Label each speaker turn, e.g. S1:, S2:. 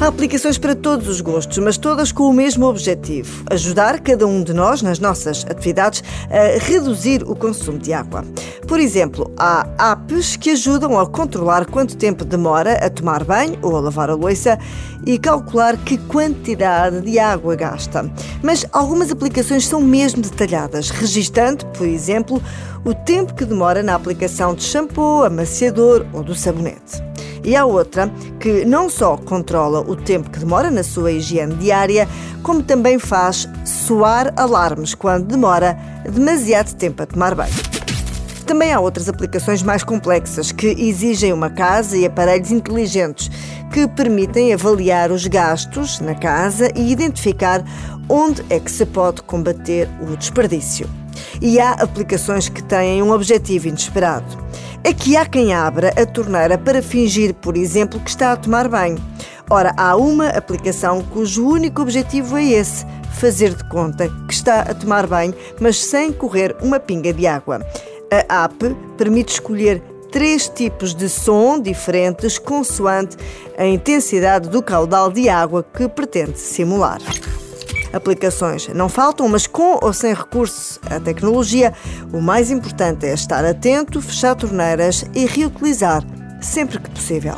S1: Há aplicações para todos os gostos, mas todas com o mesmo objetivo: ajudar cada um de nós nas nossas atividades a reduzir o consumo de água. Por exemplo, há apps que ajudam a controlar quanto tempo demora a tomar banho ou a lavar a louça e calcular que quantidade de água gasta. Mas algumas aplicações são mesmo detalhadas, registando, por exemplo, o tempo que demora na aplicação de shampoo, amaciador ou do sabonete. E há outra que não só controla o tempo que demora na sua higiene diária, como também faz soar alarmes quando demora demasiado tempo a tomar banho. Também há outras aplicações mais complexas que exigem uma casa e aparelhos inteligentes que permitem avaliar os gastos na casa e identificar onde é que se pode combater o desperdício. E há aplicações que têm um objetivo inesperado é que há quem abra a torneira para fingir, por exemplo, que está a tomar banho. Ora, há uma aplicação cujo único objetivo é esse: fazer de conta que está a tomar banho, mas sem correr uma pinga de água. A app permite escolher três tipos de som diferentes consoante a intensidade do caudal de água que pretende simular. Aplicações não faltam, mas com ou sem recurso à tecnologia, o mais importante é estar atento, fechar torneiras e reutilizar sempre que possível.